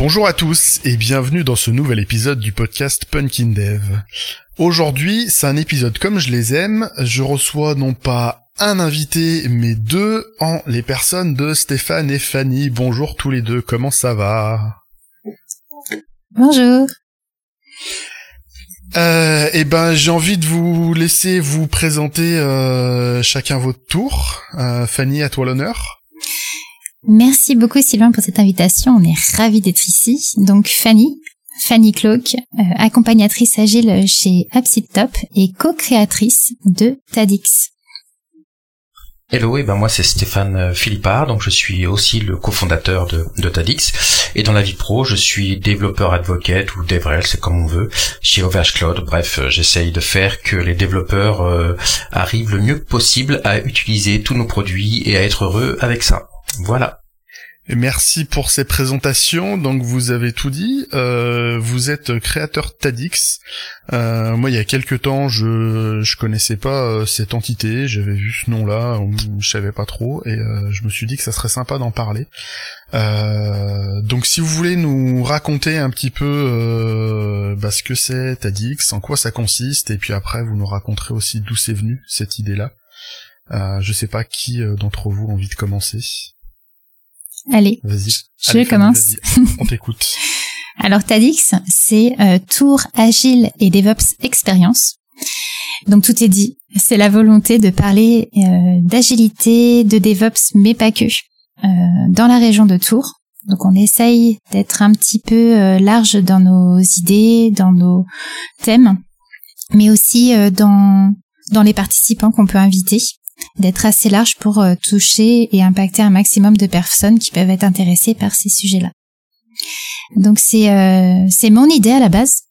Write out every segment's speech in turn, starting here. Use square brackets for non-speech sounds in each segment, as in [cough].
Bonjour à tous et bienvenue dans ce nouvel épisode du podcast Punkin Dev. Aujourd'hui, c'est un épisode comme je les aime. Je reçois non pas un invité, mais deux en les personnes de Stéphane et Fanny. Bonjour tous les deux, comment ça va? Bonjour. Euh, eh ben, j'ai envie de vous laisser vous présenter euh, chacun votre tour. Euh, Fanny, à toi l'honneur. Merci beaucoup Sylvain pour cette invitation. On est ravis d'être ici. Donc Fanny, Fanny Cloak, euh, accompagnatrice agile chez Top et co-créatrice de Tadix. Hello, et ben moi c'est Stéphane euh, Philippard, donc je suis aussi le cofondateur de, de Tadix. Et dans la vie pro, je suis développeur advocate ou DevRel, c'est comme on veut, chez OVH Cloud. Bref, euh, j'essaye de faire que les développeurs euh, arrivent le mieux possible à utiliser tous nos produits et à être heureux avec ça. Voilà. Merci pour ces présentations. Donc vous avez tout dit. Euh, vous êtes créateur Tadix. Euh, moi, il y a quelques temps, je je connaissais pas euh, cette entité. J'avais vu ce nom-là, je savais pas trop, et je me suis dit que ça serait sympa d'en parler. donc, si vous voulez nous raconter un petit peu bah, ce que c'est Tadix, en quoi ça consiste, et puis après vous nous raconterez aussi d'où c'est venu cette idée-là. je sais pas qui d'entre vous a envie de commencer. Allez, je commence. On t'écoute. [laughs] Alors Tadix, c'est euh, Tour Agile et DevOps Experience. Donc tout est dit. C'est la volonté de parler euh, d'agilité, de DevOps, mais pas que, euh, dans la région de Tours. Donc on essaye d'être un petit peu euh, large dans nos idées, dans nos thèmes, mais aussi dans dans les participants qu'on peut inviter d'être assez large pour euh, toucher et impacter un maximum de personnes qui peuvent être intéressées par ces sujets-là. Donc c'est euh, c'est mon idée à la base.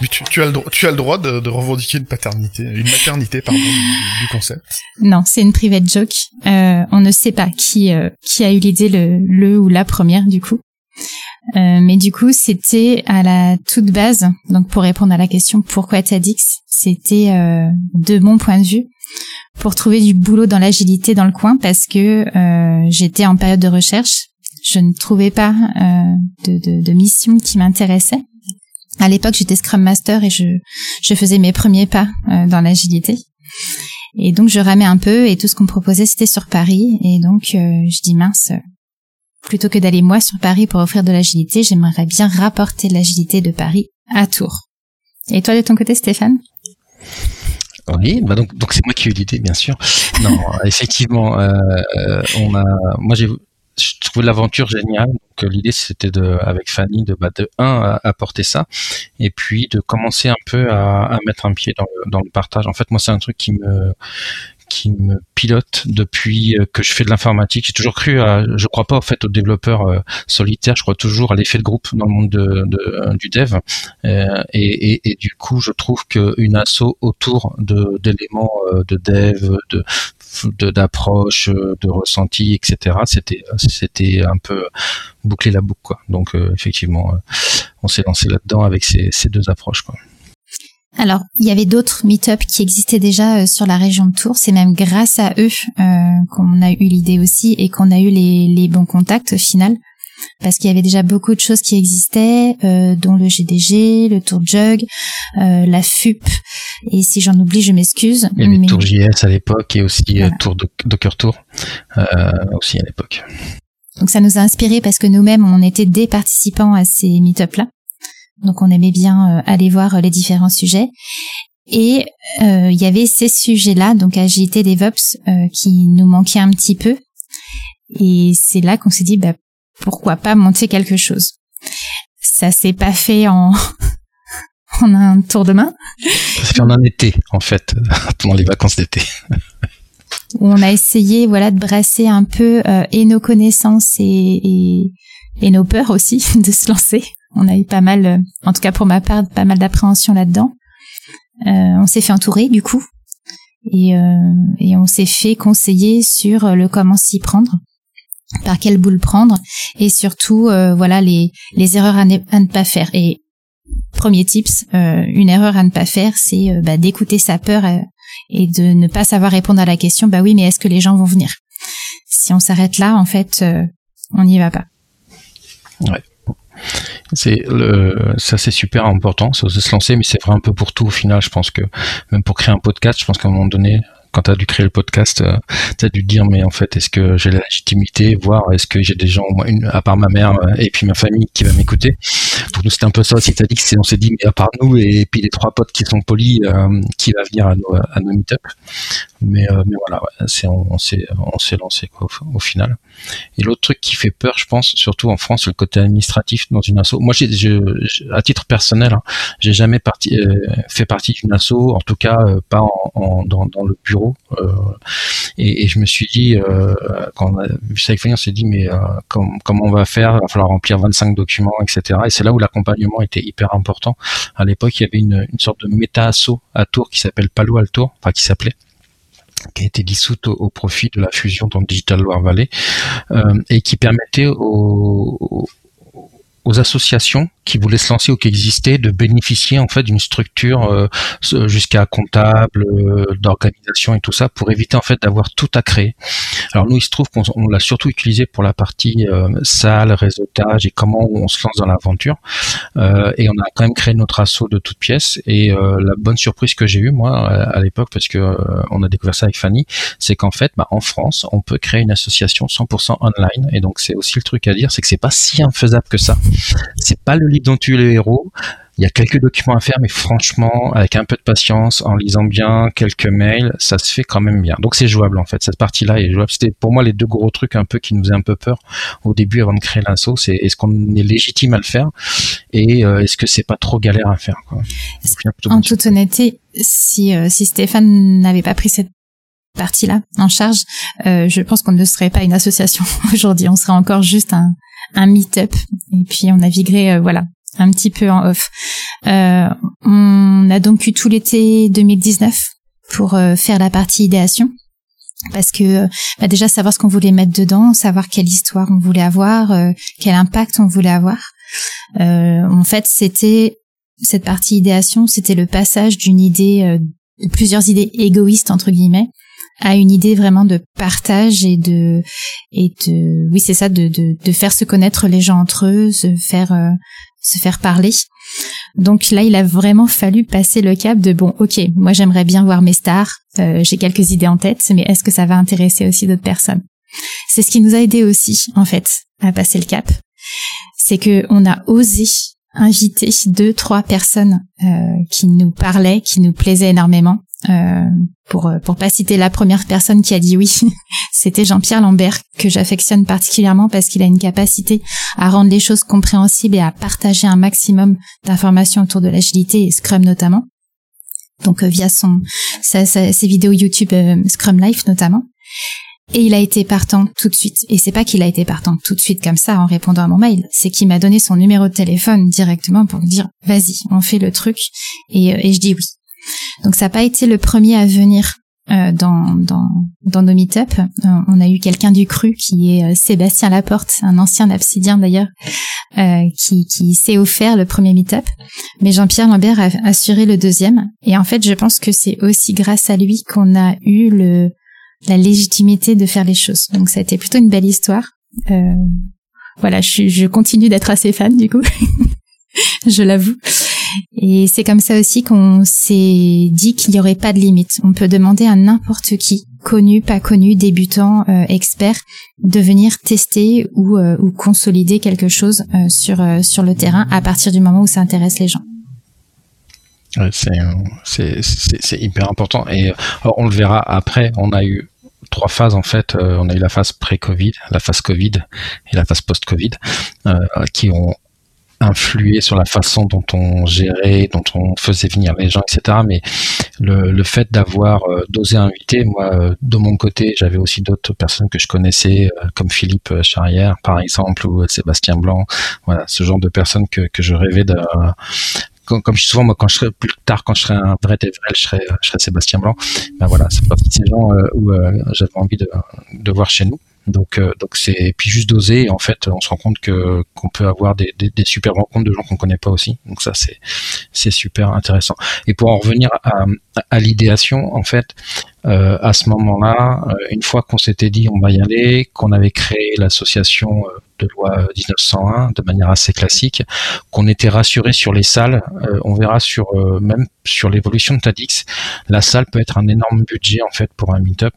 Mais tu, tu, as le droit, tu as le droit de, de revendiquer une paternité, une maternité pardon du, concept. Non, c'est une private joke. Euh, on ne sait pas qui euh, qui a eu l'idée le le ou la première du coup. Euh, mais du coup, c'était à la toute base, donc pour répondre à la question pourquoi TEDx, c'était euh, de mon point de vue pour trouver du boulot dans l'agilité dans le coin parce que euh, j'étais en période de recherche, je ne trouvais pas de, de, de, mission qui m'intéressait. À l'époque, j'étais Scrum Master et je, je faisais mes premiers pas dans l'agilité. Et donc, je ramais un peu et tout ce qu'on me proposait, c'était sur Paris. Et donc, je dis mince, Plutôt que d'aller moi sur Paris pour offrir de l'agilité, j'aimerais bien rapporter l'agilité de Paris à Tours. Et toi de ton côté, Stéphane? Oui, bah donc donc c'est moi qui ai eu l'idée, bien sûr. [laughs] Non, effectivement, euh, on a, moi j'ai, je l'aventure géniale. Donc euh, l'idée c'était de, avec Fanny, de bah, de un apporter ça, et puis de commencer un peu à, à mettre un pied dans le, dans le partage. En fait, moi c'est un truc qui me qui me pilote depuis euh, que je fais de l'informatique. J'ai toujours cru à, je crois pas au fait aux développeurs euh, solitaires, je crois toujours à l'effet de groupe dans le monde de, de, du dev. Euh, et, du coup, je trouve qu'une asso autour d'éléments de dev, de d'approche, de, ressenti, etc. C'était c'était un peu boucler la boucle quoi. Donc effectivement, on s'est lancé là-dedans avec ces, ces deux approches quoi. Alors, il y avait d'autres meet-up qui existaient déjà euh, sur la région de Tours. C'est même grâce à eux euh, qu'on a eu l'idée aussi et qu'on a eu les, bons contacts au final. Parce qu'il y avait déjà beaucoup de choses qui existaient, euh, dont le GDG, le Tour Jug, la FUP, et si j'en oublie, je m'excuse. Il y avait Tour JS à l'époque et aussi Tour Docker Tour aussi à l'époque. Donc ça nous a inspiré parce que nous-mêmes, on était des participants à ces meet-up-là. Donc on aimait bien euh, aller voir euh, les différents sujets. Et euh, il y avait ces sujets-là, donc agilité DevOps, qui nous manquaient un petit peu. Et c'est là qu'on s'est dit, bah, pourquoi pas monter quelque chose. Ça s'est pas fait en [laughs] en un tour de main. Ça s'est fait en un été, en fait, [laughs] pendant les vacances d'été. Où on a essayé, voilà, de brasser un peu et nos connaissances et, et, et nos peurs aussi [laughs] de se lancer on a eu pas mal, euh, en tout cas pour ma part, pas mal d'appréhension là-dedans. Euh, on s'est fait entourer du coup et, euh, et on s'est fait conseiller sur le comment s'y prendre, par quelle boule prendre et surtout voilà les, les erreurs à ne, pas faire. Et premier tips, une erreur à ne pas faire, c'est bah, d'écouter sa peur et de ne pas savoir répondre à la question. Bah oui, mais est-ce que les gens vont venir? Si on s'arrête là, en fait, on n'y va pas. Ouais. C'est le, ça c'est super important, c'est se lancer, mais c'est vrai un peu pour tout au final. Je pense que même pour créer un podcast, je pense qu'à un moment donné, quand tu as dû créer le podcast, euh, tu as dû dire, mais en fait, est-ce que j'ai la légitimité, voir est-ce que j'ai des gens, une, à part ma mère euh, et puis ma famille, qui va m'écouter? Pour nous, c'était un peu ça aussi. dit que on s'est dit, mais à part nous et puis les trois potes qui sont polis, euh, qui va venir à nos, à nos meet-up. Mais, mais voilà, on, s'est, on s'est lancé quoi, au, final. Et l'autre truc qui fait peur, je pense, surtout en France, le côté administratif dans une asso. Moi, à titre personnel, hein, j'ai jamais fait partie d'une asso, en tout cas pas dans le bureau euh, et, je me suis dit, euh, quand on a vu ça avec on s'est dit, mais euh, comment on va faire? Il va falloir remplir 25 documents, etc. Et c'est là où l'accompagnement était hyper important. À l'époque, il y avait une, sorte de méta-asso à Tours qui s'appelle Palo Alto, enfin qui s'appelait qui a été dissoute au, profit de la fusion dans Digital Loire Valley et qui permettait aux associations qui voulaient se lancer ou qui existaient de bénéficier en fait d'une structure euh, jusqu'à comptable, euh, d'organisation et tout ça pour éviter en fait d'avoir tout à créer. Alors nous il se trouve qu'on l'a surtout utilisé pour la partie euh, salle, réseautage et comment on se lance dans l'aventure. et on a quand même créé notre assaut de toutes pièces. Et la bonne surprise que j'ai eue moi à l'époque parce que on a découvert ça avec Fanny, c'est qu'en fait bah, en France on peut créer une association 100% online. Et donc c'est aussi le truc à dire, c'est que c'est pas si infaisable que ça. C'est pas le livre dont tu es le héros. Il y a quelques documents à faire, mais franchement, avec un peu de patience, en lisant bien quelques mails, ça se fait quand même bien. Donc c'est jouable en fait. Cette partie-là est jouable. C'était pour moi les deux gros trucs un peu qui nous faisaient un peu peur au début avant de créer l'assaut. C'est est-ce qu'on est légitime à le faire et euh, est-ce que c'est pas trop galère à faire quoi. En toute honnêteté, si euh, si Stéphane n'avait pas pris cette partie-là en charge, euh, je pense qu'on ne serait pas une association [laughs] aujourd'hui. On serait encore juste un, un meet-up et puis on naviguerait euh, voilà un petit peu en off. Euh, on a donc eu tout l'été 2019 pour euh, faire la partie idéation parce que bah déjà savoir ce qu'on voulait mettre dedans, savoir quelle histoire on voulait avoir, quel impact on voulait avoir. en fait, c'était cette partie idéation, c'était le passage d'une idée, de plusieurs idées égoïstes entre guillemets, à une idée vraiment de partage et de et de oui c'est ça de, de, de faire se connaître les gens entre eux se faire euh, se faire parler. Donc là il a vraiment fallu passer le cap de bon ok moi j'aimerais bien voir mes stars euh, j'ai quelques idées en tête mais est-ce que ça va intéresser aussi d'autres personnes? C'est ce qui nous a aidé aussi en fait à passer le cap. C'est que on a osé inviter deux trois personnes euh, qui nous parlaient qui nous plaisaient énormément euh, pour euh, pour pas citer la première personne qui a dit oui, [laughs] c'était Jean-Pierre Lambert que j'affectionne particulièrement parce qu'il a une capacité à rendre les choses compréhensibles et à partager un maximum d'informations autour de l'agilité et Scrum notamment. Donc euh, via son ses vidéos YouTube Scrum Life notamment. Et il a été partant tout de suite. Et c'est pas qu'il a été partant tout de suite comme ça en répondant à mon mail, c'est qu'il m'a donné son numéro de téléphone directement pour me dire vas-y, on fait le truc. Et je dis oui. Donc ça n'a pas été le premier à venir euh, dans, dans, dans nos meet-up. Euh, on a eu quelqu'un du cru qui est euh, Sébastien Laporte, un ancien absidien d'ailleurs, qui, qui s'est offert le premier meet-up. Mais Jean-Pierre Lambert a assuré le deuxième. Et en fait, je pense que c'est aussi grâce à lui qu'on a eu le, la légitimité de faire les choses. Donc ça a été plutôt une belle histoire. voilà, je, je continue d'être assez fan du coup. [laughs] je l'avoue. Et c'est comme ça aussi qu'on s'est dit qu'il n'y aurait pas de limite. On peut demander à n'importe qui, connu, pas connu, débutant, euh, expert, de venir tester ou, euh, consolider quelque chose euh, sur le terrain à partir du moment où ça intéresse les gens. c'est hyper important. Et on le verra après, on a eu trois phases en fait. on a eu la phase pré-Covid, la phase Covid et la phase post-Covid, qui ont influé sur la façon dont on gérait, dont on faisait venir les gens, etc. Mais le, le fait d'avoir euh, d'oser inviter, moi, euh, de mon côté, j'avais aussi d'autres personnes que je connaissais, euh, comme Philippe Charrière, par exemple, ou Sébastien Blanc. Voilà, ce genre de personnes que, que je rêvais de, comme, comme, je dis souvent, moi, quand je serai plus tard, quand je serai un vrai DevRel, je serai, je serai Sébastien Blanc. Ben voilà, c'est partie de ces gens où j'avais envie de, de voir chez nous. Donc, euh, donc c'est puis juste doser. En fait, on se rend compte que qu'on peut avoir des, des, des super rencontres de gens qu'on connaît pas aussi. Donc ça, c'est c'est super intéressant. Et pour en revenir à, à l'idéation, en fait, euh, à ce moment-là, euh, une fois qu'on s'était dit on va y aller, qu'on avait créé l'association euh, de loi 1901 de manière assez classique, qu'on était rassuré sur les salles, on verra sur même sur l'évolution de Tadix, la salle peut être un énorme budget en fait pour un meet-up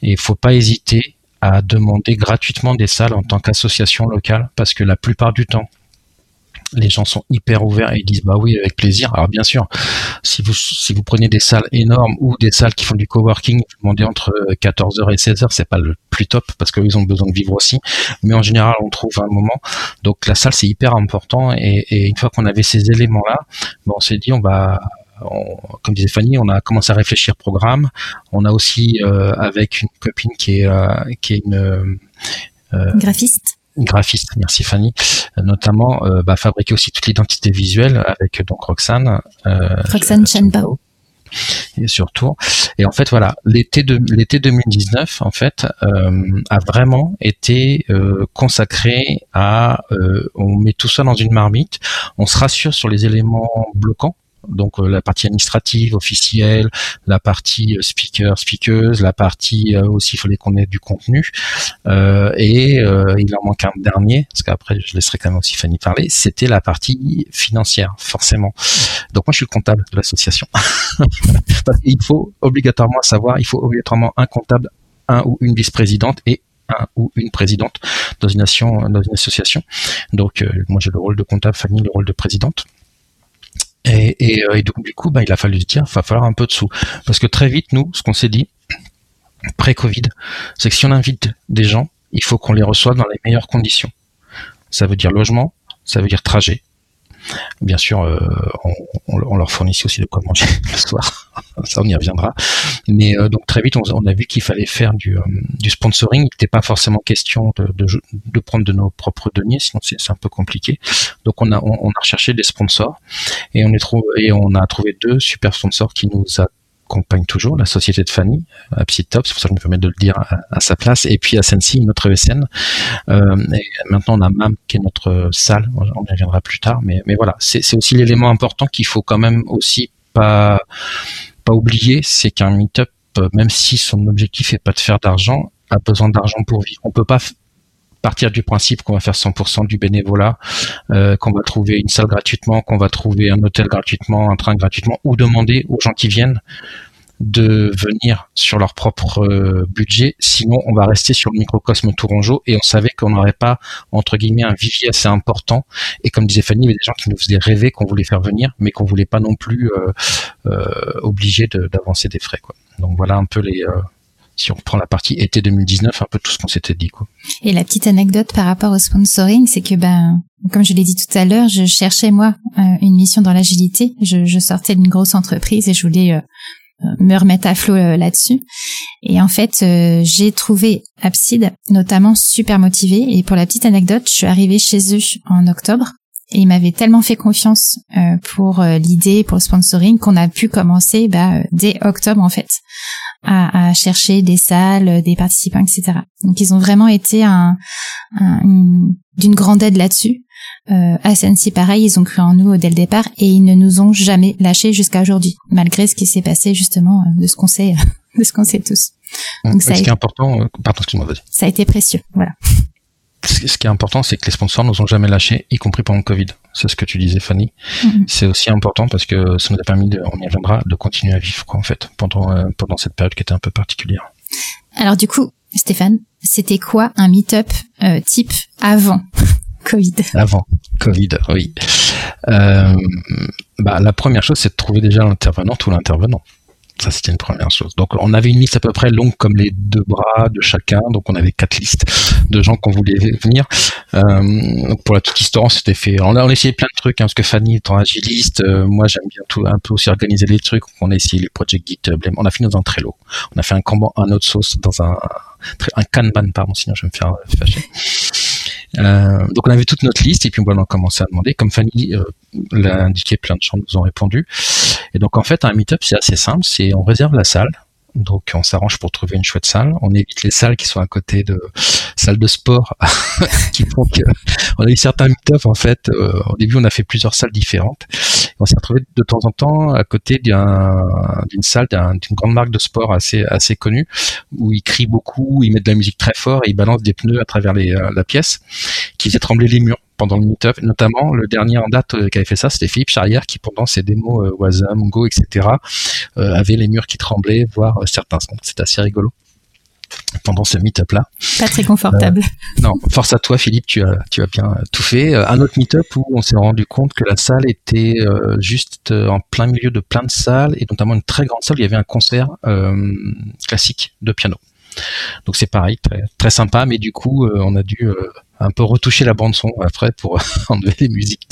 et il faut pas hésiter à demander gratuitement des salles en tant qu'association locale parce que la plupart du temps les gens sont hyper ouverts et ils disent bah oui avec plaisir. Alors bien sûr, si vous si vous prenez des salles énormes ou des salles qui font du coworking, vous demandez entre 14h et 16h, c'est pas le plus top parce qu'ils ont besoin de vivre aussi. Mais en général, on trouve un moment. Donc la salle c'est hyper important et, une fois qu'on avait ces éléments là, bon, on s'est dit on va comme disait Fanny, on a commencé à réfléchir programme. On a aussi euh, avec une copine qui est euh, qui est une euh, graphiste graphiste, merci Fanny, notamment euh, bah, fabriquer aussi toute l'identité visuelle avec donc Roxane. Euh, Roxane Chenbao. Et surtout, et en fait voilà, l'été de l'été 2019 en fait euh, a vraiment été consacré à, on met tout ça dans une marmite, on se rassure sur les éléments bloquants donc euh, la partie administrative, officielle, la partie euh, speaker, speakeuse, la partie euh, aussi il fallait qu'on ait du contenu. et il en manque un dernier, parce qu'après je laisserai quand même aussi Fanny parler, c'était la partie financière, forcément. Donc moi je suis le comptable de l'association. [laughs] il faut obligatoirement savoir, il faut obligatoirement un comptable, un ou une vice-présidente et un ou une présidente dans une, nation, dans une association. Donc moi j'ai le rôle de comptable, Fanny le rôle de présidente. Euh, et, donc du coup, bah, il a fallu dire, il va falloir un peu de sous. Parce que très vite, nous, ce qu'on s'est dit, pré-Covid, c'est que si on invite des gens, il faut qu'on les reçoive dans les meilleures conditions. Ça veut dire logement, ça veut dire trajet, Bien sûr, euh, on, leur fournit aussi de quoi manger [laughs] le soir. Ça, on y reviendra. Mais euh, donc très vite, on, a vu qu'il fallait faire du, euh, sponsoring. Il n'était pas forcément question de, prendre de nos propres deniers, sinon c'est un peu compliqué. Donc on a, on, recherché des sponsors et on a trouvé deux super sponsors qui nous a accompagne toujours, la société de Fanny, à Top, c'est pour ça que je me permets de le dire à, sa place, et puis à Sensi, notre ESN. Euh, maintenant, on a MAM, qui est notre salle, on y reviendra plus tard, mais, mais voilà, c'est aussi l'élément important qu'il faut quand même aussi pas, pas oublier, c'est qu'un meet-up, même si son objectif est pas de faire d'argent, a besoin d'argent pour vivre. On peut pas partir du principe qu'on va faire 100% du bénévolat, euh, qu'on va trouver une salle gratuitement, qu'on va trouver un hôtel gratuitement, un train gratuitement, ou demander aux gens qui viennent de venir sur leur propre euh, budget. Sinon, on va rester sur le microcosme Tourangeau et on savait qu'on n'aurait pas, entre guillemets, un vivier assez important. Et comme disait Fanny, il y avait des gens qui nous faisaient rêver, qu'on voulait faire venir, mais qu'on voulait pas non plus euh, obliger d'avancer des frais. Donc voilà un peu les, si on reprend la partie été 2019, un peu tout ce qu'on s'était dit. Quoi. Et la petite anecdote par rapport au sponsoring, c'est que ben, comme je l'ai dit tout à l'heure, je cherchais moi euh, une mission dans l'agilité. Je, je, sortais d'une grosse entreprise et je voulais euh, euh, me remettre à flot là-dessus. Et en fait, j'ai trouvé Abside notamment super motivé. Et pour la petite anecdote, je suis arrivée chez eux en octobre et ils m'avaient tellement fait confiance pour l'idée, pour le sponsoring, qu'on a pu commencer bah, dès octobre en fait à, à, chercher des salles, des participants, etc. Donc ils ont vraiment été un, d'une grande aide là-dessus. Euh, à Sensi, pareil, ils ont cru en nous dès le départ et ils ne nous ont jamais lâchés jusqu'à aujourd'hui, malgré ce qui s'est passé justement euh, de ce qu'on sait, [laughs] de ce qu'on sait tous. Donc ça ce qui est important, pardon, excuse-moi, vas-y. Ça a été précieux, voilà ce qui est important, c'est que les sponsors nous ont jamais lâchés, y compris pendant le Covid. C'est ce que tu disais, Fanny. Mm-hmm. C'est aussi important parce que ça nous a permis, de, on y reviendra, de continuer à vivre, quoi, en fait, pendant, euh, pendant cette période qui était un peu particulière. Alors, du coup, Stéphane, c'était quoi un meet-up euh, type avant [laughs] Covid? Avant Covid, oui. Euh, bah, la première chose, c'est de trouver déjà l'intervenant ou l'intervenant. Ça, c'était une première chose. Donc, on avait une liste à peu près longue comme les deux bras de chacun. Donc, on avait quatre listes de gens qu'on voulait venir. Euh, donc pour la toute histoire, on s'était fait. On a, essayé plein de trucs, hein, parce que Fanny étant agiliste, euh, moi, j'aime bien tout, un peu aussi organiser les trucs. On a essayé les Project GitHub. On a fini dans un Trello. On a fait un Kanban, un autre sauce dans un, un Kanban, pardon, sinon je vais me faire fâcher. Euh, donc on avait toute notre liste et puis on a commencé à demander. Comme Fanny euh, l'a indiqué, plein de gens nous ont répondu. Et donc en fait un meet-up c'est assez simple, c'est on réserve la salle, Donc on s'arrange pour trouver une chouette salle. On évite les salles qui sont à côté de salles de sport [laughs] qui on a eu certains meet en fait. Euh, au début on a fait plusieurs salles différentes. On s'est retrouvé de temps en temps à côté d'une salle d'une grande marque de sport assez connue où ils crient beaucoup, ils mettent de la musique très fort et ils balancent des pneus à travers euh, la pièce qui faisait trembler les murs pendant le meet-up. Notamment, le dernier en date euh, qui avait fait ça, c'était Philippe Charrière, qui pendant ses démos euh, Wasm, Go, etc., euh, avait les murs qui tremblaient, voire certains. C'est assez rigolo pendant ce meet-up là. Pas très confortable. non, force à toi Philippe, tu as, tu as bien tout fait. un autre meet-up où on s'est rendu compte que la salle était juste en plein milieu de plein de salles et notamment une très grande salle où il y avait un concert classique de piano. Donc c'est pareil, très, sympa, mais du coup on a dû un peu retoucher la bande son après pour [laughs] enlever les musiques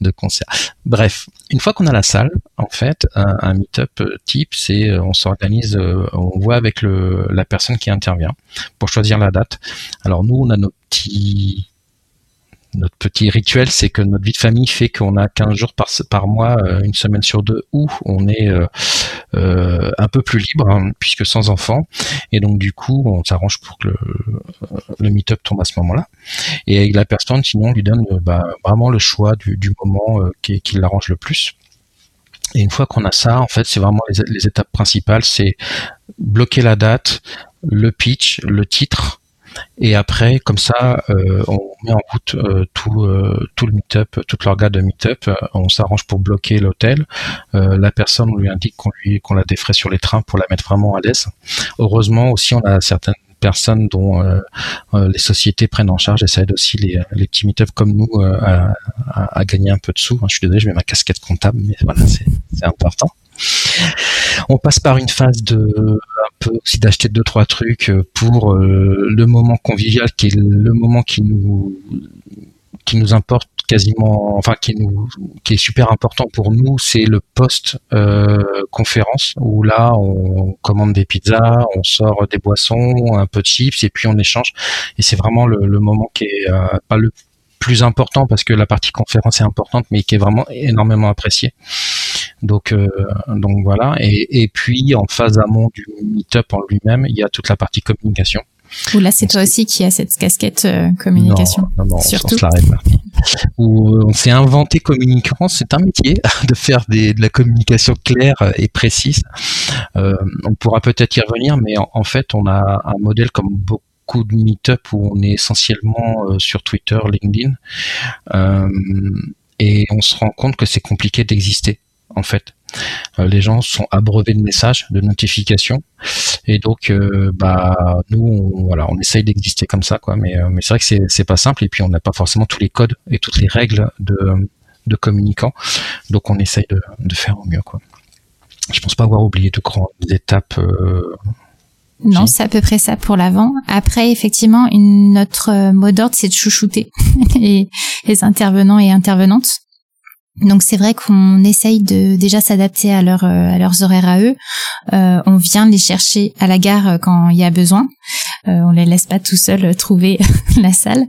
de, concert. Bref, une fois qu'on a la salle, en fait, un, meet-up euh, type, c'est euh, on s'organise, euh, on voit avec la personne qui intervient pour choisir la date. Alors nous, on a nos petits notre petit rituel, c'est que notre vie de famille fait qu'on a 15 jours par, mois, euh, une semaine sur deux, où on est euh, euh, un peu plus libre, hein, puisque sans enfants. Et donc du coup, on s'arrange pour que le, meet-up tombe à ce moment-là. Et avec la personne, sinon, on lui donne bah, vraiment le choix du, moment qui, qui l'arrange le plus. Et une fois qu'on a ça, en fait, c'est vraiment les, les étapes principales, c'est bloquer la date, le pitch, le titre, et après, comme ça, euh, on met en route euh, tout, euh, tout le meet-up, toute l'organe de meet-up. on s'arrange pour bloquer l'hôtel. la personne, on lui indique qu'on lui qu'on la défraie sur les trains pour la mettre vraiment à l'aise. Heureusement aussi, on a certaines personnes dont les sociétés prennent en charge et ça aide aussi les, les petits meet-up comme nous à, à, gagner un peu de sous. Je suis désolé, je mets ma casquette comptable, mais voilà, c'est important. On passe par une phase de un peu aussi d'acheter deux trois trucs euh, pour euh, le moment convivial qui est le moment qui nous qui nous importe quasiment, enfin qui nous, qui est super important pour nous, c'est le post euh, conférence où là on commande des pizzas, on sort des boissons, un peu de chips et puis on échange. Et c'est vraiment le, moment qui est pas le plus important parce que la partie conférence est importante, mais qui est vraiment énormément appréciée. Donc, euh, donc voilà. Et, et, puis en phase amont du meetup en lui-même, il y a toute la partie communication. Ou là, c'est toi aussi qui as cette casquette euh, communication. Non, non, surtout. Où euh, on s'est inventé communicant. C'est un métier [laughs] de faire des, de la communication claire et précise. Euh, on pourra peut-être y revenir, mais en, en, fait, on a un modèle comme beaucoup de meet-up où on est essentiellement sur Twitter, LinkedIn, euh, et on se rend compte que c'est compliqué d'exister en fait. Euh, les gens sont abreuvés de messages, de notifications, et donc euh, bah nous on, voilà on essaye d'exister comme ça quoi, mais euh, mais c'est vrai que c'est c'est pas simple et puis on n'a pas forcément tous les codes et toutes les règles de de communicants, donc on essaye de, de faire au mieux quoi. Je pense pas avoir oublié de grandes étapes. non, c'est à peu près ça pour l'avant. Après, effectivement, une, notre mot d'ordre, c'est de chouchouter [laughs] les, les intervenants et intervenantes. Donc c'est vrai qu'on essaye de déjà s'adapter à, leur, euh, à leurs horaires à eux. Euh, on vient les chercher à la gare euh, quand il y a besoin. Euh, on les laisse pas tout seuls trouver [laughs] la salle.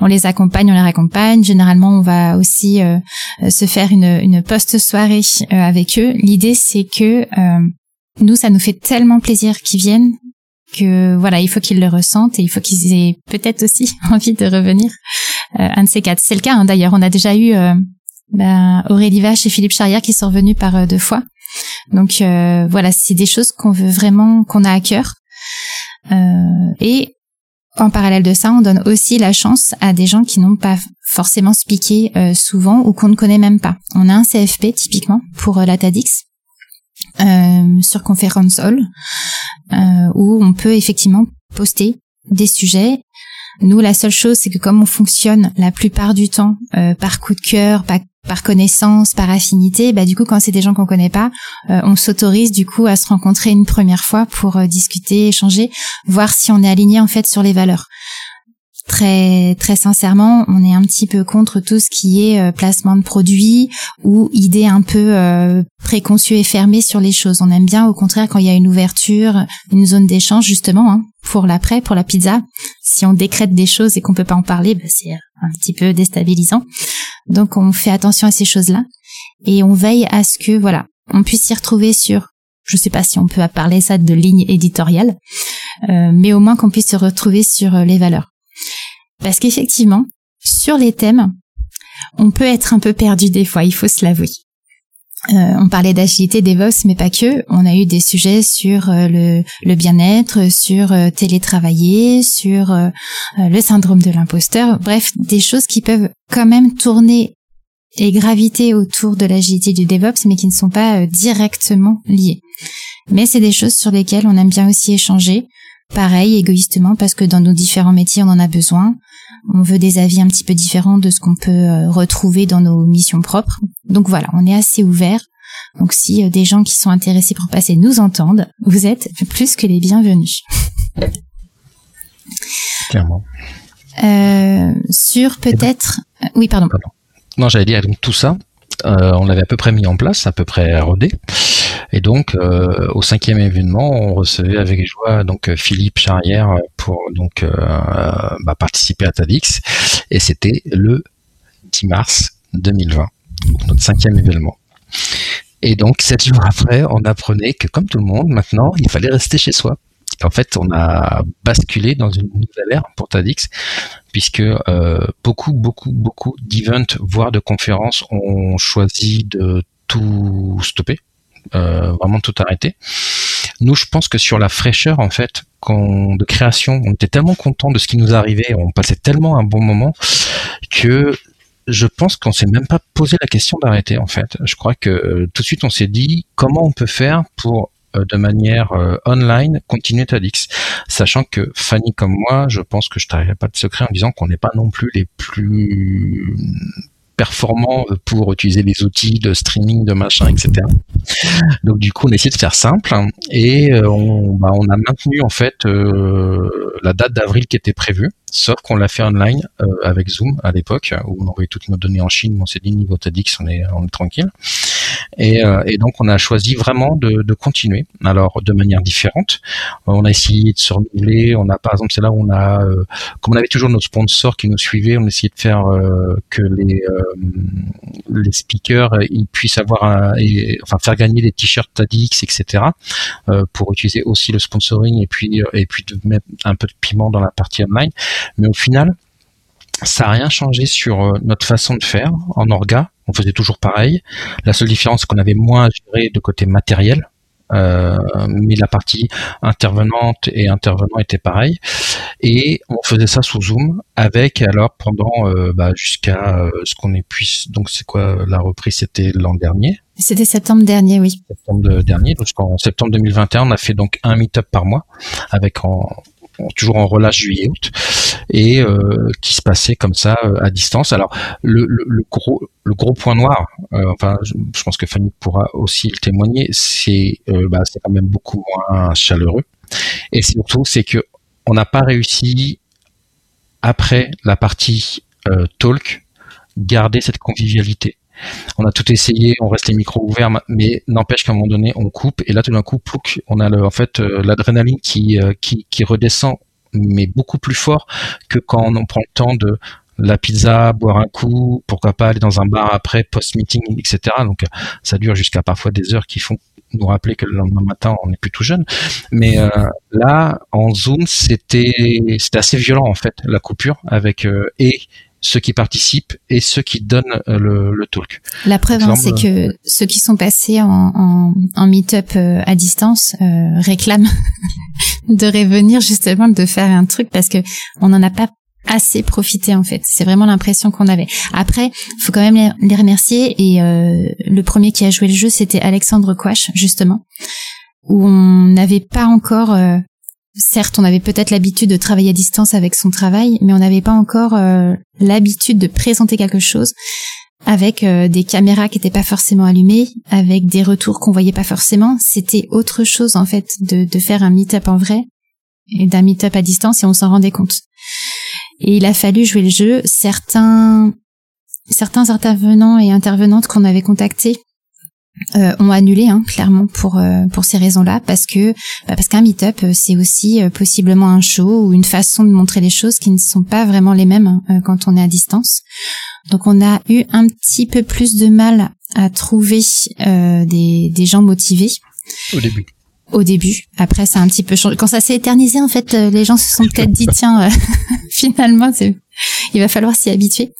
On les accompagne, on les raccompagne. Généralement, on va aussi se faire une, une post-soirée avec eux. L'idée, c'est que nous, ça nous fait tellement plaisir qu'ils viennent que voilà, il faut qu'ils le ressentent et il faut qu'ils aient peut-être aussi [laughs] envie de revenir. un de ces quatre. C'est le cas hein, d'ailleurs. On a déjà eu ben, Aurélie Vache et Philippe Charrière qui sont revenus par euh, deux fois. Donc euh, voilà, c'est des choses qu'on veut vraiment, qu'on a à cœur. Euh, et en parallèle de ça, on donne aussi la chance à des gens qui n'ont pas forcément speaké souvent ou qu'on ne connaît même pas. On a un CFP typiquement pour la TADX sur Conference Hall où on peut effectivement poster des sujets nous, la seule chose, c'est que comme on fonctionne la plupart du temps par coup de cœur, par, par connaissance, par affinité, bah du coup quand c'est des gens qu'on connaît pas, euh, on s'autorise du coup à se rencontrer une première fois pour euh, discuter, échanger, voir si on est aligné en fait sur les valeurs. Très très sincèrement, on est un petit peu contre tout ce qui est euh, placement de produits ou idée un peu préconçue et fermée sur les choses. On aime bien au contraire quand il y a une ouverture, une zone d'échange justement hein, pour l'après, pour la pizza. Si on décrète des choses et qu'on peut pas en parler, bah, c'est un petit peu déstabilisant. Donc on fait attention à ces choses-là et on veille à ce que voilà, on puisse s'y retrouver sur je sais pas si on peut parler ça de ligne éditoriale, euh, mais au moins qu'on puisse se retrouver sur les valeurs. Parce qu'effectivement, sur les thèmes, on peut être un peu perdu des fois, il faut se l'avouer. Euh, on parlait d'agilité DevOps, mais pas que. On a eu des sujets sur euh, le, bien-être, sur euh, télétravailler, sur le syndrome de l'imposteur. Bref, des choses qui peuvent quand même tourner et graviter autour de l'agilité du DevOps, mais qui ne sont pas directement liées. Mais c'est des choses sur lesquelles on aime bien aussi échanger, pareil, égoïstement, parce que dans nos différents métiers, on en a besoin on veut des avis un petit peu différents de ce qu'on peut euh, retrouver dans nos missions propres. Donc voilà, on est assez ouvert. Donc si euh, des gens qui sont intéressés pour passer nous entendent, vous êtes plus que les bienvenus. Clairement. Euh, sur peut-être... Oui, pardon. Non, j'allais dire donc tout ça, on l'avait à peu près mis en place, à peu près rodé. Et donc, euh, au cinquième événement, on recevait avec joie donc euh, Philippe Charrière pour donc euh, bah, participer à TADX. Et c'était le 10 mars 2020, notre cinquième événement. Et donc, sept jours après, on apprenait que, comme tout le monde, maintenant, il fallait rester chez soi. En fait, on a basculé dans une nouvelle ère pour TADX, puisque beaucoup, beaucoup, beaucoup d'events, voire de conférences, ont choisi de tout stopper, euh, vraiment tout arrêté. Nous, je pense que sur la fraîcheur, en fait, de création, on était tellement content de ce qui nous arrivait, on passait tellement un bon moment que je pense qu'on s'est même pas posé la question d'arrêter en fait. Je crois que euh, tout de suite on s'est dit comment on peut faire pour euh, de manière online continuer TADX, sachant que Fanny comme moi, je pense que je t'arriverai pas de secret en disant qu'on n'est pas non plus les plus performant pour utiliser les outils de streaming, de machin, etc. Donc du coup, on a essayé de faire simple hein, et euh, on, bah, on, a maintenu en fait euh, la date d'avril qui était prévue, sauf qu'on l'a fait online euh, avec Zoom à l'époque où on envoyait toutes nos données en Chine. On s'est dit niveau TEDx, on est, on est tranquille. Et, euh, et, donc on a choisi vraiment de, de, continuer. Alors de manière différente, on a essayé de se renouveler. On a par exemple c'est là où on a, euh, comme on avait toujours nos sponsors qui nous suivaient, on a essayé de faire euh, que les les speakers ils puissent avoir un, enfin faire gagner des t-shirts TADX etc. pour utiliser aussi le sponsoring et puis et puis de mettre un peu de piment dans la partie online. Mais au final ça n'a rien changé sur notre façon de faire en orga on faisait toujours pareil. La seule différence, c'est qu'on avait moins à gérer de côté matériel. Euh, mais la partie intervenante et intervenant était pareil et on faisait ça sous Zoom avec alors pendant euh, bah, jusqu'à euh, ce qu'on pu donc c'est quoi la reprise c'était l'an dernier c'était septembre dernier oui septembre dernier donc en septembre 2021 on a fait donc un meet-up par mois avec en toujours en relâche juillet-août, et euh, qui se passait comme ça euh, à distance. Alors le, gros le gros point noir, euh, enfin je, pense que Fanny pourra aussi le témoigner, c'est bah, c'est quand même beaucoup moins chaleureux, et surtout c'est que on n'a pas réussi après la partie talk garder cette convivialité on a tout essayé, on reste les micros ouverts, mais n'empêche qu'à un moment donné, on coupe et là tout d'un coup, on a en fait euh, l'adrénaline euh, qui, qui, redescend, mais beaucoup plus fort que quand on prend le temps de la pizza, boire un coup, pourquoi pas aller dans un bar après, post-meeting, etc. Donc ça dure jusqu'à parfois des heures qui font nous rappeler que le lendemain matin on n'est plus tout jeune. Mais euh, là, en Zoom, c'était c'était assez violent en fait la coupure avec et ceux qui participent et ceux qui donnent euh, le, le talk. La preuve, hein, c'est que ceux qui sont passés en, en, en meet-up euh, à distance euh, réclament [laughs] de revenir justement de faire un truc parce que on n'en a pas assez profité en fait. C'est vraiment l'impression qu'on avait. Après, faut quand même les, remercier et euh, le premier qui a joué le jeu, c'était Alexandre Quash justement, où on n'avait pas encore certes, on avait peut-être l'habitude de travailler à distance avec son travail, mais on n'avait pas encore euh, l'habitude de présenter quelque chose avec euh, des caméras qui n'étaient pas forcément allumées, avec des retours qu'on voyait pas forcément. C'était autre chose en fait de, de faire un meet-up en vrai et d'un meet-up à distance et on s'en rendait compte. Et il a fallu jouer le jeu. Certains certains intervenants et intervenantes qu'on avait contactés euh, ont annulé hein, clairement pour euh, pour ces raisons-là parce que bah, parce qu'un meet-up euh, c'est aussi possiblement un show ou une façon de montrer les choses qui ne sont pas vraiment les mêmes quand on est à distance. Donc on a eu un petit peu plus de mal à trouver des des gens motivés. Au début. Au début. Après, ça a un petit peu changé. Quand ça s'est éternisé, en fait, les gens se sont peut-être dit, [laughs] tiens, [laughs] finalement, il va falloir s'y habituer.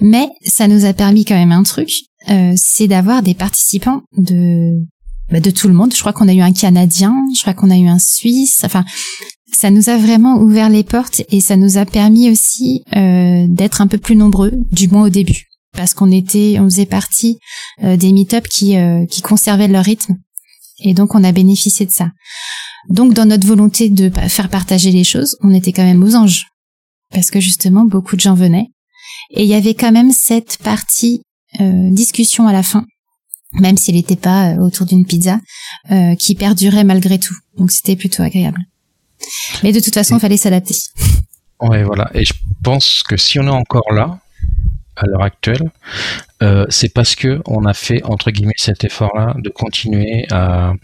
Mais ça nous a permis quand même un truc, c'est d'avoir des participants de bah, de tout le monde. Je crois qu'on a eu un Canadien, je crois qu'on a eu un Suisse. Enfin, ça nous a vraiment ouvert les portes et ça nous a permis aussi euh, d'être un peu plus nombreux, du moins au début, parce qu'on était, on faisait partie euh, des meet-up qui euh, qui conservaient leur rythme et donc on a bénéficié de ça. Donc dans notre volonté de faire partager les choses, on était quand même aux anges parce que justement beaucoup de gens venaient et il y avait quand même cette partie discussion à la fin même s'il n'était pas euh, autour d'une pizza, euh, qui perdurait malgré tout. Donc c'était plutôt agréable. Mais de toute façon, il fallait s'adapter. Ouais, voilà. Et je pense que si on est encore là, à l'heure actuelle, euh, c'est parce que on a fait entre guillemets cet effort-là de continuer à,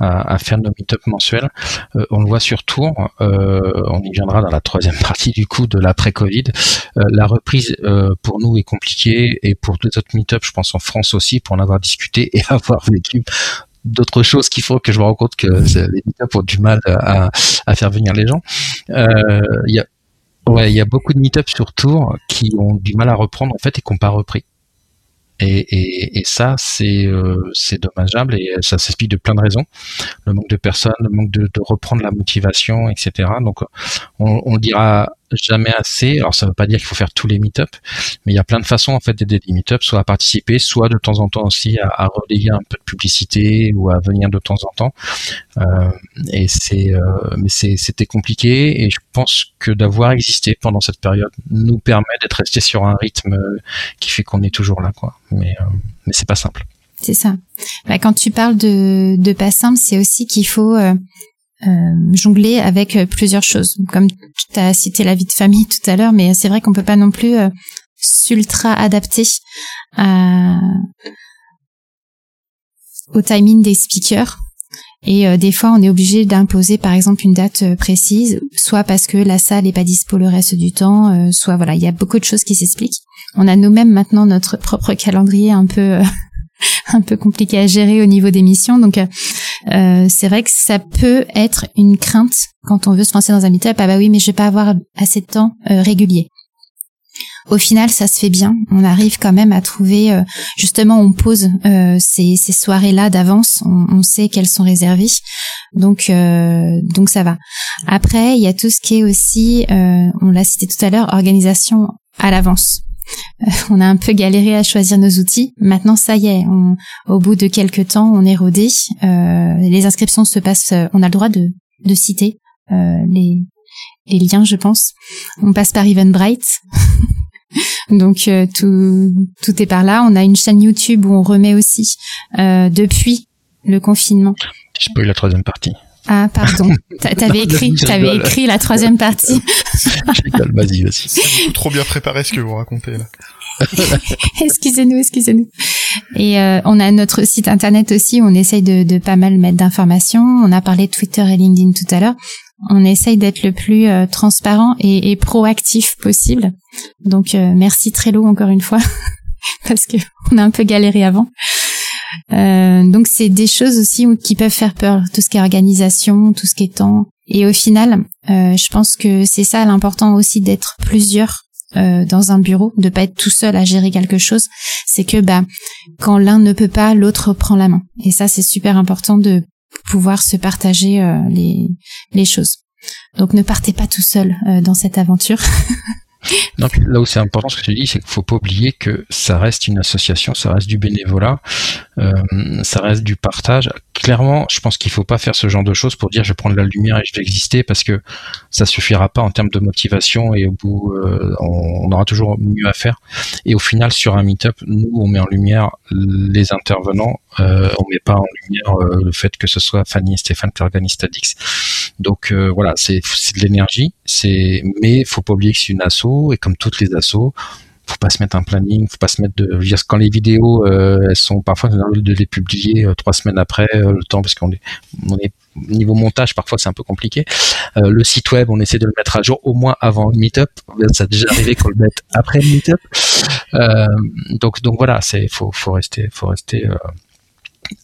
à, faire nos meet-up mensuels. Euh, on le voit sur Tour, euh, on y viendra dans la troisième [laughs] partie du coup de l'après-Covid. la reprise pour nous est compliquée et pour les autres meet-up, je pense en France aussi, pour en avoir discuté et [laughs] avoir vécu d'autres choses qui font que je me rends compte que les meet-up ont du mal à, à faire venir les gens. Il y a Ouais, il y a beaucoup de meet-up sur Tour qui ont du mal à reprendre en fait et qui n'ont pas repris. Et, et, et ça, c'est euh, dommageable et ça s'explique de plein de raisons. Le manque de personnes, le manque de, de reprendre la motivation, etc. Donc, on, on dira jamais assez. Alors ça ne veut pas dire qu'il faut faire tous les meet-up, mais il y a plein de façons en fait d'aider des meet-up, soit à participer, soit de temps en temps aussi à, relayer un peu de publicité ou à venir de temps en temps. Euh, et c'est, euh, mais c'était compliqué et je pense que d'avoir existé pendant cette période nous permet d'être resté sur un rythme euh, qui fait qu'on est toujours là, quoi. Mais euh, mais c'est pas simple. C'est ça. Bah, quand tu parles de, de pas simple, c'est aussi qu'il faut euh, jongler avec euh, plusieurs choses. Comme tu as cité la vie de famille tout à l'heure, mais c'est vrai qu'on peut pas non plus euh, s'ultra adapter à... au timing des speakers. Et des fois, on est obligé d'imposer, par exemple, une date précise, soit parce que la salle n'est pas dispo le reste du temps, soit voilà, il y a beaucoup de choses qui s'expliquent. On a nous-mêmes maintenant notre propre calendrier un peu [laughs] un peu compliqué à gérer au niveau des missions. Donc euh, c'est vrai que ça peut être une crainte quand on veut se lancer dans un meet-up. Ah bah oui, mais je vais pas avoir assez de temps euh, régulier. Au final, ça se fait bien. On arrive quand même à trouver, euh, justement, on pose ces, ces soirées-là d'avance. On, on, sait qu'elles sont réservées, donc donc ça va. Après, il y a tout ce qui est aussi, on l'a cité tout à l'heure, organisation à l'avance. On a un peu galéré à choisir nos outils. Maintenant, ça y est, au bout de quelques temps, on est rodé. Euh, les inscriptions se passent, on a le droit de, citer euh, les, liens, je pense. On passe par Eventbrite. [laughs] Donc euh, tout, est par là. On a une chaîne YouTube où on remet aussi depuis le confinement. Je peux la troisième partie. Ah, pardon. [laughs] T'avais écrit, t'avais écrit la troisième partie. [laughs] vas-y, vas-y. C'est trop bien préparé ce que vous racontez là. [laughs] excusez-nous, excusez-nous. Et euh, on a notre site internet aussi, où on essaye de, de pas mal mettre d'informations. On a parlé de Twitter et LinkedIn tout à l'heure. On essaye d'être le plus euh, transparent et, et, proactif possible. Donc euh, merci Trello encore une fois, parce que on a un peu galéré avant. Euh, donc c'est des choses aussi qui peuvent faire peur, tout ce qui est organisation, tout ce qui est temps. Et au final, euh, je pense que c'est ça l'important aussi d'être plusieurs euh, dans un bureau, de pas être tout seul à gérer quelque chose. C'est que bah quand l'un ne peut pas, l'autre prend la main. Et ça c'est super important de pouvoir se partager les les choses. Donc ne partez pas tout seul dans cette aventure. [laughs] Donc là où c'est important ce que tu dis, c'est qu'il faut pas oublier que ça reste une association, ça reste du bénévolat, euh, ça reste du partage. Clairement, je pense qu'il faut pas faire ce genre de choses pour dire je vais prendre la lumière et je vais exister parce que ça suffira pas en termes de motivation et au bout euh, on, aura toujours mieux à faire. Et au final, sur un meet-up, nous on met en lumière les intervenants, euh, on met pas en lumière euh, le fait que ce soit Fanny et Stéphane qui organisent Stadix. Donc euh, voilà, c'est de l'énergie, c'est mais faut pas oublier que c'est une asso et comme toutes les assos, faut pas se mettre un planning, faut pas se mettre de quand les vidéos euh, elles sont parfois de les publier trois semaines après le temps parce qu'on est, on est niveau montage parfois c'est un peu compliqué. le site web on essaie de le mettre à jour au moins avant le meetup. Ça a déjà arrivé qu'on le mette après le meetup. donc donc voilà c'est faut faut rester faut rester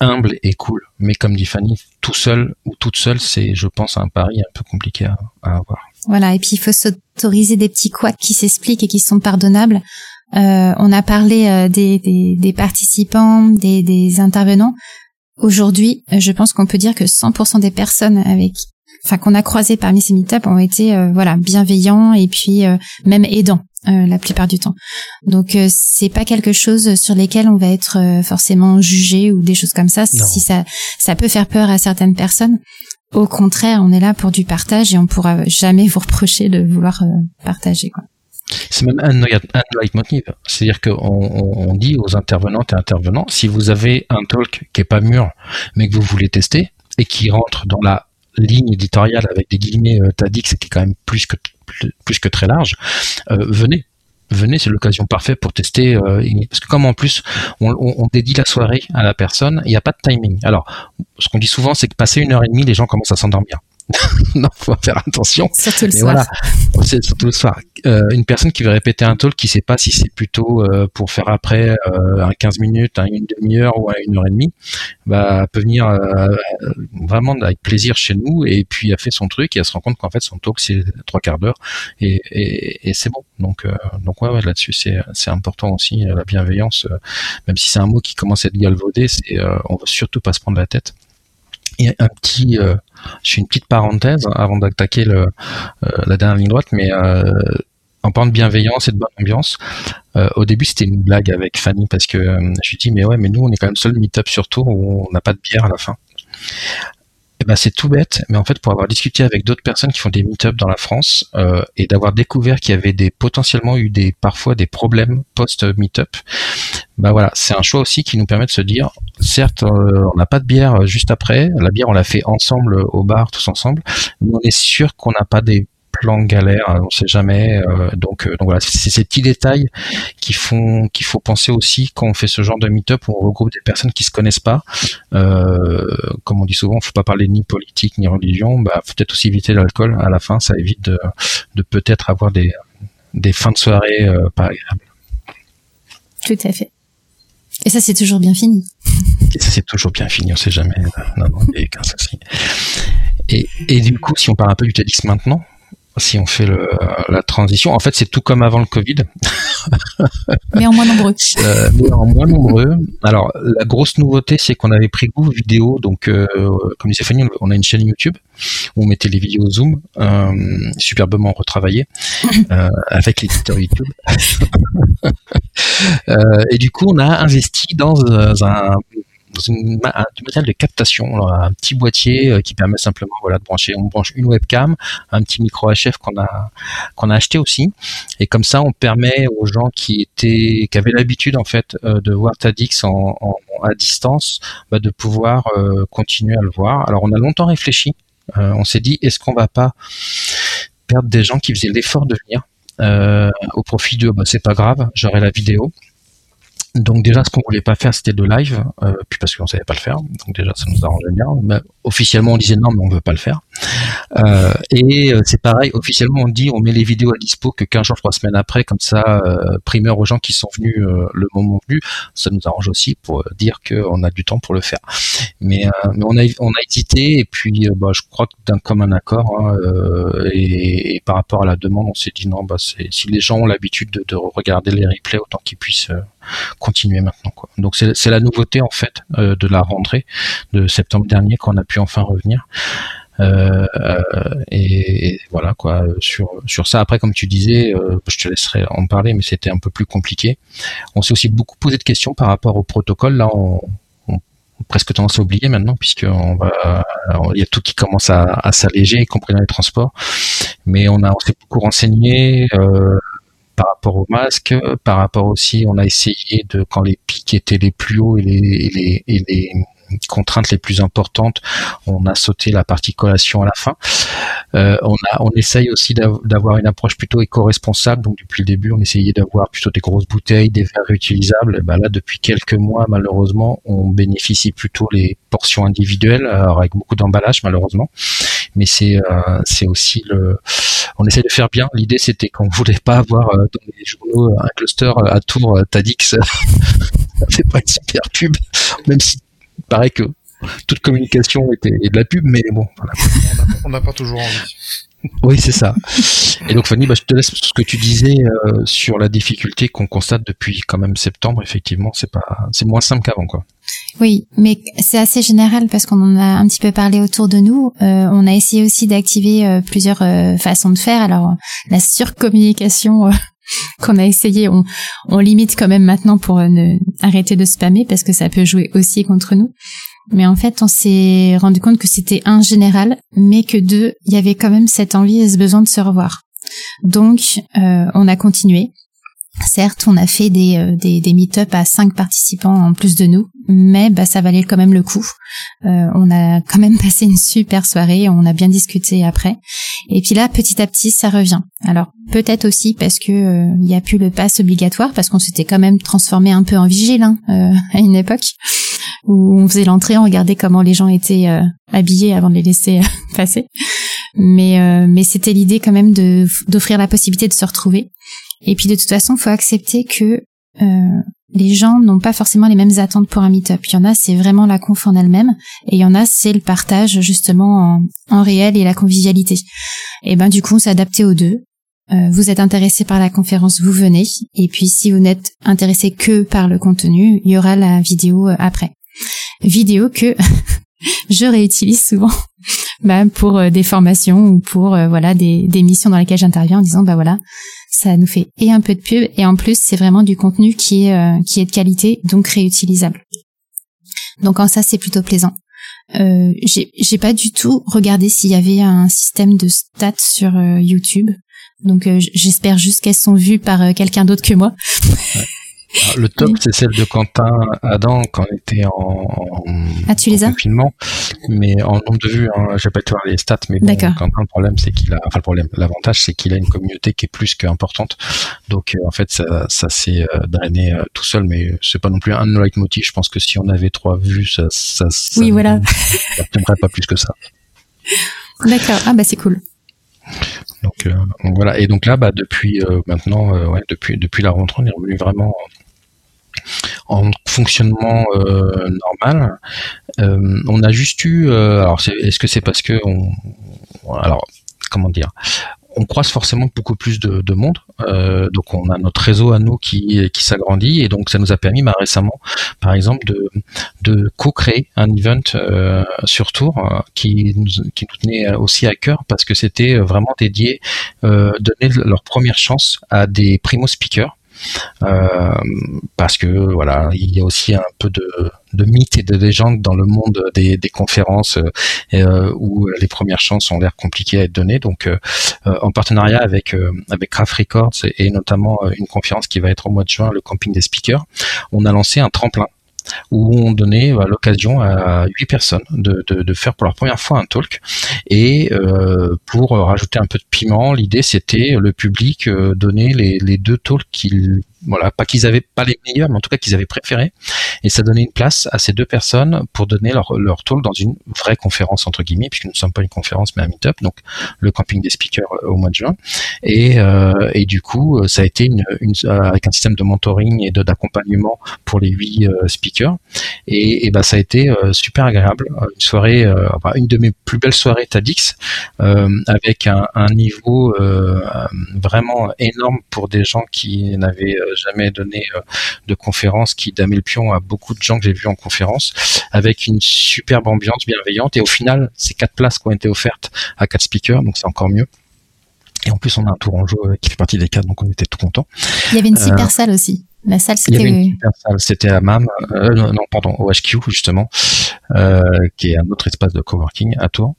humble et cool. Mais comme dit Fanny, tout seul ou toute seule, c'est, je pense, un pari un peu compliqué à, avoir. Voilà, et puis il faut s'autoriser des petits couacs qui s'expliquent et qui sont pardonnables. Euh, on a parlé euh, des, des, des, participants, des, des intervenants. Aujourd'hui, je pense qu'on peut dire que 100% des personnes avec, enfin qu'on a croisées parmi ces meet ont été euh, voilà bienveillants et puis même aidants. Euh, la plupart du temps. Donc euh, c'est pas quelque chose sur lesquels on va être euh, forcément jugé ou des choses comme ça. Si ça ça peut faire peur à certaines personnes, au contraire, on est là pour du partage et on pourra jamais vous reprocher de vouloir partager quoi. C'est même un, un leitmotiv. C'est-à-dire qu'on on, dit aux intervenantes et intervenants, si vous avez un talk qui est pas mûr, mais que vous voulez tester, et qui rentre dans la ligne éditoriale avec des guillemets euh, TADX qui est quand même plus que plus, que très large, euh, venez, venez, c'est l'occasion parfaite pour tester. Euh, parce que comme en plus, on, dédie la soirée à la personne, il n'y a pas de timing. Alors, ce qu'on dit souvent, c'est que passer une heure et demie, les gens commencent à s'endormir. [laughs] non, faut faire attention. Surtout le soir. Voilà, c'est surtout le soir. Euh, une personne qui veut répéter un talk, qui sait pas si c'est plutôt euh, pour faire après euh, un 15 minutes, un une demi-heure ou une heure et demie, bah peut venir vraiment avec plaisir chez nous et puis a fait son truc et elle se rend compte qu'en fait son talk c'est trois quarts d'heure et, et, et c'est bon. Donc donc ouais, ouais là-dessus c'est c'est important aussi la bienveillance, même si c'est un mot qui commence à être galvaudé, c'est on veut surtout pas se prendre la tête. Et un petit, euh, je fais une petite parenthèse avant d'attaquer euh, la dernière ligne droite, mais euh, en parlant de bienveillance et de bonne ambiance, au début c'était une blague avec Fanny parce que je lui dis mais ouais mais nous on est quand même seul meet-up sur tour où on n'a pas de bière à la fin. Eh ben, c'est tout bête, mais en fait, pour avoir discuté avec d'autres personnes qui font des meet-up dans la France euh, et d'avoir découvert qu'il y avait des potentiellement eu des parfois des problèmes post meet-up, bah voilà, c'est un choix aussi qui nous permet de se dire, certes, euh, on n'a pas de bière juste après, la bière on l'a fait ensemble au bar, tous ensemble, mais on est sûr qu'on n'a pas des plan galère, hein, on sait jamais. Euh, donc, euh, donc voilà, c'est ces petits détails qui font qu'il faut penser aussi quand on fait ce genre de meet-up où on regroupe des personnes qui se connaissent pas. Euh, comme on dit souvent, faut pas parler ni politique ni religion. Bah, faut peut-être aussi éviter l'alcool. À la fin, ça évite de, de peut-être avoir des des fins de soirée pas agréables. Tout à fait. Et ça, c'est toujours bien fini. Et ça, c'est toujours bien fini, on sait jamais. Non, non, il. Et, et du coup, si on parle un peu du TEDx maintenant, si on fait le, la transition. En fait, c'est tout comme avant le Covid. [laughs] mais en moins nombreux. Euh, mais en moins nombreux. Alors, la grosse nouveauté, c'est qu'on avait pris goût vidéo. Donc, euh, comme disait Fanny, on a une chaîne YouTube où on mettait les vidéos Zoom, euh, superbement retravaillées, [laughs] euh, avec l'éditeur YouTube. [laughs] Et du coup, on a investi dans un dans une, un, du matériel de captation, un petit boîtier euh, qui permet simplement voilà de brancher, on branche une webcam, un petit micro HF qu'on a qu'on a acheté aussi, et comme ça on permet aux gens qui étaient qui avaient l'habitude en fait euh, de voir Tadix à distance, bah, de pouvoir euh, continuer à le voir. Alors on a longtemps réfléchi, on s'est dit est-ce qu'on va pas perdre des gens qui faisaient l'effort de venir au profit de bah, c'est pas grave, j'aurai la vidéo. Donc déjà, ce qu'on voulait pas faire, c'était de live, euh, puis parce qu'on savait pas le faire. Donc déjà, ça nous arrangeait bien. Mais officiellement, on disait non, mais on veut pas le faire. Euh, et euh, c'est pareil, officiellement, on dit on met les vidéos à dispo que 15 jours, 3 semaines après, comme ça, euh, primeur aux gens qui sont venus le moment venu. Ça nous arrange aussi pour dire qu'on a du temps pour le faire. Mais, on a hésité et puis bah, je crois que d'un commun accord hein, et, par rapport à la demande, on s'est dit non, bah si les gens ont l'habitude de, de, regarder les replays, autant qu'ils puissent continuer maintenant. Donc c'est la nouveauté en fait de la rentrée de septembre dernier qu'on a pu enfin revenir. Euh, et, voilà quoi sur sur ça. Après comme tu disais euh, je te laisserai en parler mais c'était un peu plus compliqué. On s'est aussi beaucoup posé de questions par rapport au protocole. Là on, presque tendance à oublier maintenant puisque on il y a tout qui commence à, s'alléger y compris dans les transports. Mais on a on s'est beaucoup renseigné euh, par rapport au masque, par rapport aussi, on a essayé de quand les pics étaient les plus hauts et les contraintes les plus importantes, on a sauté la partie collation à la fin. Euh, on, a, on essaye aussi d'avoir une approche plutôt éco-responsable. Donc depuis le début, on essayait d'avoir plutôt des grosses bouteilles, des verres réutilisables. Ben là, depuis quelques mois, malheureusement, on bénéficie plutôt les portions individuelles, alors avec beaucoup d'emballage, malheureusement. Mais c'est euh, c'est aussi le, on essaie de faire bien. L'idée, c'était qu'on voulait pas avoir euh, dans les journaux un cluster à tour Tadix. [laughs] c'est pas une super pub, même si paraît que toute communication était de la pub, mais bon. On n'a pas toujours envie. oui, c'est ça. Et donc Fanny, bah, je te laisse ce que tu disais euh, sur la difficulté qu'on constate depuis quand même septembre. Effectivement, c'est pas, c'est moins simple qu'avant, quoi. Oui, mais c'est assez général parce qu'on en a un petit peu parlé autour de nous. Euh, on a essayé aussi d'activer euh, plusieurs façons de faire. Alors la surcommunication qu'on a essayé, on, on, limite quand même maintenant pour ne arrêter de spammer parce que ça peut jouer aussi contre nous. Mais en fait, on s'est rendu compte que c'était un général, mais que deux, il y avait quand même cette envie et ce besoin de se revoir. Donc, euh, on a continué. Certes, on a fait des, euh, des, des meet-up à cinq participants en plus de nous, mais bah, ça valait quand même le coup. Euh, on a quand même [laughs] passé une super soirée, on a bien discuté après. Et puis là, petit à petit, ça revient. Alors peut-être aussi parce que il n'y a plus le pass obligatoire, parce qu'on s'était quand même transformé un peu en vigile hein, [laughs] à une époque où on faisait l'entrée, on regardait comment les gens étaient euh, habillés avant de les laisser euh, [laughs] passer. Mais euh, mais c'était l'idée quand même d'offrir la possibilité de se retrouver. Et puis de toute façon, faut accepter que les gens n'ont pas forcément les mêmes attentes pour un meet-up. Il y en a, c'est vraiment la conf en elle-même, et il y en a, c'est le partage justement en, en, réel et la convivialité. Et ben du coup, adapté aux deux. vous êtes intéressé par la conférence, vous venez. Et puis si vous n'êtes intéressé que par le contenu, il y aura la vidéo après vidéo que [laughs] je réutilise souvent [laughs] bah, pour euh, des formations ou pour euh, voilà des, des missions dans lesquelles j'interviens en disant bah voilà ça nous fait et un peu de pub. Et en plus c'est vraiment du contenu qui est euh, qui est de qualité donc réutilisable. Donc en ça c'est plutôt plaisant. Euh, j'ai pas du tout regardé s'il y avait un système de stats sur YouTube. Donc j'espère juste qu'elles sont vues par quelqu'un d'autre que moi [laughs] le top, c'est celle de Quentin Adam quand on était en, ah, tu les as confinement, mais en nombre de vues, hein, je vais pas te voir les stats, mais bon, Quentin, le problème, c'est qu'il a, enfin le problème, l'avantage, c'est qu'il a une communauté qui est plus qu'importante, donc euh, en fait, ça, ça s'est euh, drainé euh, tout seul, mais c'est pas non plus un leitmotiv. Je pense que si on avait trois vues, ça, ça, ça oui, voilà, ça pas plus que ça. D'accord, ah bah c'est cool. Donc, voilà. Et donc là bah depuis maintenant ouais depuis depuis la rentrée on est revenu vraiment en fonctionnement euh, normal. Euh, on a juste eu, euh, alors est-ce que c'est parce que on, alors comment dire, on croise forcément beaucoup plus de, monde. donc on a notre réseau à nous qui, qui s'agrandit et donc ça nous a permis bah, récemment, par exemple, de, co-créer un event sur Tour qui nous, qui nous tenait aussi à cœur parce que c'était vraiment dédié, donner leur première chance à des primo speakers parce que voilà, il y a aussi un peu de, mythes et de légendes dans le monde des, conférences euh, euh où les premières chances ont l'air compliquées à être données. Donc, euh, en partenariat avec avec Craft Records et, notamment une conférence qui va être au mois de juin, le camping des speakers, on a lancé un tremplin où on donnait bah, l'occasion à huit personnes de, faire pour la première fois un talk. Et euh, pour rajouter un peu de piment, l'idée c'était le public euh, donner les, deux talks qu'ils voilà, pas qu'ils avaient pas les meilleurs, mais en tout cas qu'ils avaient préféré. Et ça donnait une place à ces deux personnes pour donner leur, leur talk dans une vraie conférence, entre guillemets, puisque nous ne sommes pas une conférence, mais un meet-up, donc le camping des speakers euh, au mois de juin. Et, euh, et du coup, euh, ça a été une, avec un système de mentoring et d'accompagnement pour les huit speakers. Et, et bah, ça a été super agréable. Une soirée, une de mes plus belles soirées TADX, avec un niveau vraiment énorme pour des gens qui n'avaient jamais donné euh, de conférence qui damait le pion à beaucoup de gens que j'ai vus en conférence, avec une superbe ambiance bienveillante. Et au final, c'est quatre places qui ont été offertes à quatre speakers, donc c'est encore mieux. Et en plus, on a un tour en jeu qui fait partie des quatre, donc on était tout contents. Il y avait une euh, super salle aussi. La salle, c'était. Il y avait une super salle, c'était à MAM, euh, non, pardon, au HQ justement, qui est un autre espace de coworking à Tours.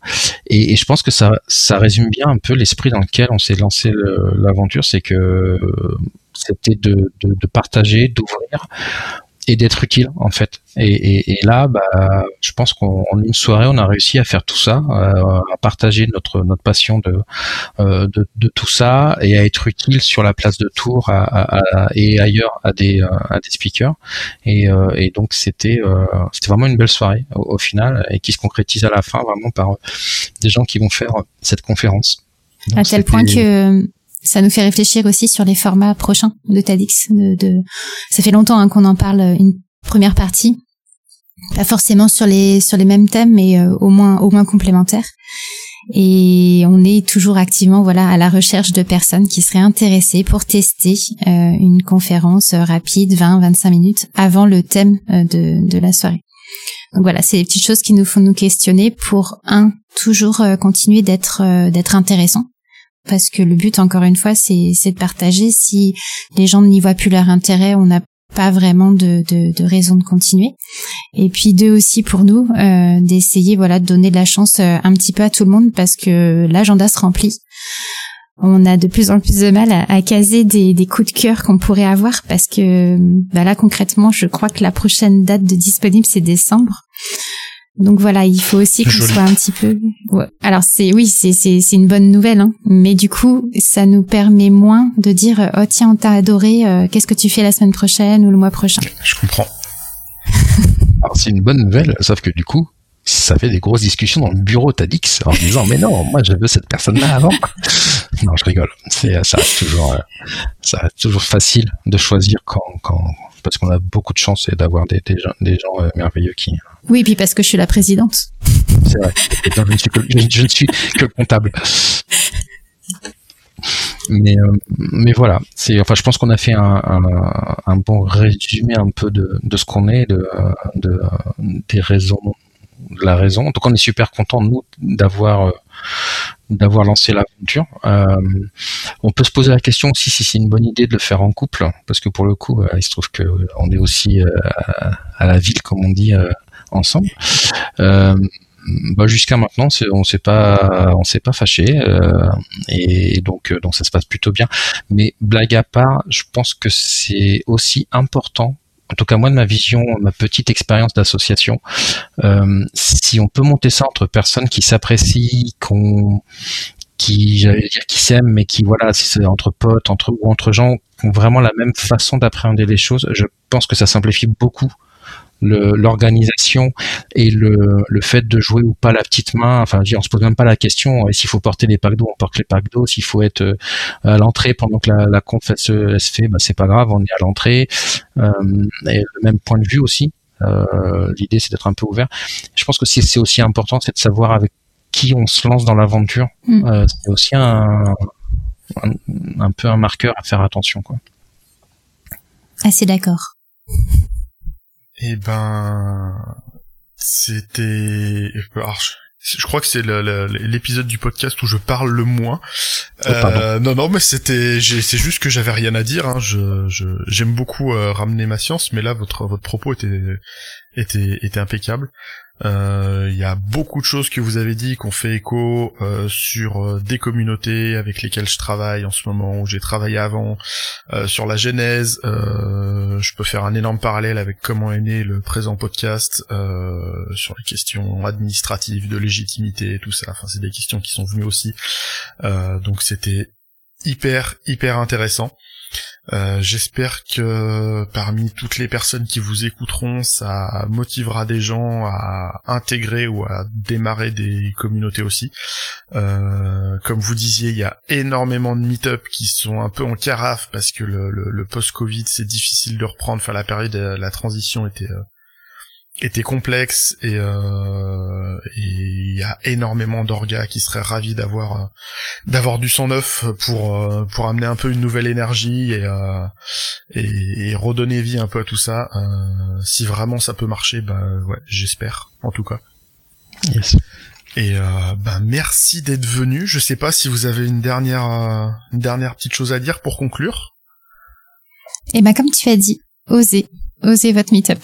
Et, et, je pense que ça, ça résume bien un peu l'esprit dans lequel on s'est lancé l'aventure, c'est que c'était de, de, de, partager, d'ouvrir et d'être utile en fait. Et, et, et, là, bah, je pense qu'en une soirée, on a réussi à faire tout ça, euh, à partager notre notre passion de, euh, de, de tout ça et à être utile sur la place de Tours à, à, et ailleurs à des à des speakers. Et, euh, et donc c'était euh, c'était vraiment une belle soirée au, au, final et qui se concrétise à la fin vraiment par des gens qui vont faire cette conférence. à tel point que ça nous fait réfléchir aussi sur les formats prochains de de... Ça fait longtemps hein, qu'on en parle, une première partie. pas forcément sur les sur les mêmes thèmes, mais au moins au moins complémentaires. Et on est toujours activement voilà à la recherche de personnes qui seraient intéressées pour tester une conférence rapide, 20-25 minutes avant le thème de, de la soirée. Donc voilà, c'est des petites choses qui nous font nous questionner pour un toujours euh, continuer d'être euh, d'être intéressant parce que le but encore une fois c'est c'est de partager. Si les gens n'y voient plus leur intérêt on n'a pas vraiment de, de, de, raison de continuer. Et puis deux aussi pour nous euh, d'essayer voilà de donner de la chance un petit peu à tout le monde parce que l'agenda se remplit. On a de plus en plus de mal à, caser des, des, coups de cœur qu'on pourrait avoir parce que bah là concrètement je crois que la prochaine date de disponible c'est décembre donc voilà, il faut aussi qu'on soit un petit peu. Alors c'est oui, c'est c'est c'est une bonne nouvelle, hein. mais du coup, ça nous permet moins de dire oh tiens on t'a adoré, euh, qu'est-ce que tu fais la semaine prochaine ou le mois prochain? Je comprends. [laughs] Alors c'est une bonne nouvelle, sauf que du coup, ça fait des grosses discussions dans le bureau Tadix en disant mais non, moi je veux cette personne-là avant. non, je rigole. C'est ça reste toujours euh, ça reste toujours facile de choisir quand quand parce qu'on a beaucoup de chance d'avoir des, des, gens, des gens euh, merveilleux qui. Oui, puis parce que je suis la présidente. C'est vrai. je, ne suis que, je, ne suis que comptable. Mais, euh, mais voilà, c'est enfin je pense qu'on a fait un, un, un, bon résumé un peu de, de ce qu'on est, de, de, des raisons, de la raison. Donc on est super content nous d'avoir euh, d'avoir lancé l'aventure. Euh, on peut se poser la question aussi si c'est une bonne idée de le faire en couple, parce que pour le coup, euh, il se trouve que on est aussi euh, à la ville, comme on dit, ensemble. Bah jusqu'à maintenant, on s'est pas, s'est pas fâché, et donc donc ça se passe plutôt bien. Mais blague à part, je pense que c'est aussi important en tout cas moi de ma vision, ma petite expérience d'association, euh, si on peut monter ça entre personnes qui s'apprécient, qui j'allais dire qui s'aiment mais qui voilà si c'est entre potes entre ou entre gens qui ont vraiment la même façon d'appréhender les choses je pense que ça simplifie beaucoup l'organisation et le, le, fait de jouer ou pas la petite main. Enfin, on se pose même pas la question. S'il faut porter les packs d'eau, on porte les packs d'eau. S'il faut être euh, à l'entrée pendant que la, la conf se, fait, bah, c'est pas grave, on est à l'entrée. Euh, et le même point de vue aussi. Euh, L'idée, c'est d'être un peu ouvert. Je pense que c'est aussi important, c'est de savoir avec qui on se lance dans l'aventure. Mm. Euh, c'est aussi un, un, un, peu un marqueur à faire attention, quoi. Assez d'accord. Eh ben, c'était. je crois que c'est l'épisode du podcast où je parle le moins. Oh, euh, non, non, mais c'était, c'est juste que j'avais rien à dire. Hein. Je, j'aime beaucoup euh, ramener ma science, mais là, votre votre propos était était était impeccable. Euh, il y a beaucoup de choses que vous avez dit qu'on fait écho euh, sur euh, des communautés avec lesquelles je travaille en ce moment, où j'ai travaillé avant, sur la genèse. je peux faire un énorme parallèle avec comment est né le présent podcast sur les questions administratives, de légitimité, tout ça. Enfin, c'est des questions qui sont venues aussi. donc c'était hyper hyper intéressant. Euh, j'espère que parmi toutes les personnes qui vous écouteront, ça motivera des gens à intégrer ou à démarrer des communautés aussi. Euh, comme vous disiez, il y a énormément de meet-up qui sont un peu en carafe parce que le, post-Covid c'est difficile de reprendre. Enfin, la période, la transition était euh, était complexe et euh, il y a énormément d'orgas qui seraient ravis d'avoir euh, d'avoir du sang neuf pour euh, pour amener un peu une nouvelle énergie et, et, redonner vie un peu à tout ça. Si vraiment ça peut marcher bah ouais j'espère en tout cas. Yes. et ben merci d'être venu. Je sais pas si vous avez une dernière une dernière petite chose à dire pour conclure. Et eh ben comme tu as dit osez. Osez votre meet-up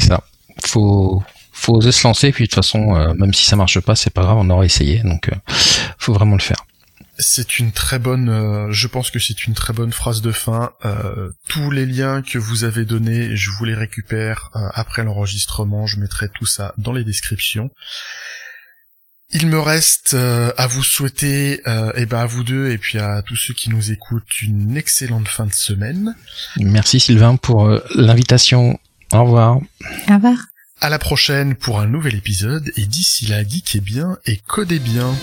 c'est ça. Faut faut oser se lancer puis de toute façon euh, même si ça marche pas c'est pas grave on aura essayé donc euh, faut vraiment le faire c'est une très bonne euh, je pense que c'est une très bonne phrase de fin tous les liens que vous avez donnés je vous les récupère après l'enregistrement je mettrai tout ça dans les descriptions il me reste à vous souhaiter, et eh ben à vous deux et puis à tous ceux qui nous écoutent une excellente fin de semaine. Merci Sylvain pour l'invitation. Au revoir. Au revoir. À la prochaine pour un nouvel épisode et d'ici là, geekez bien et codez bien.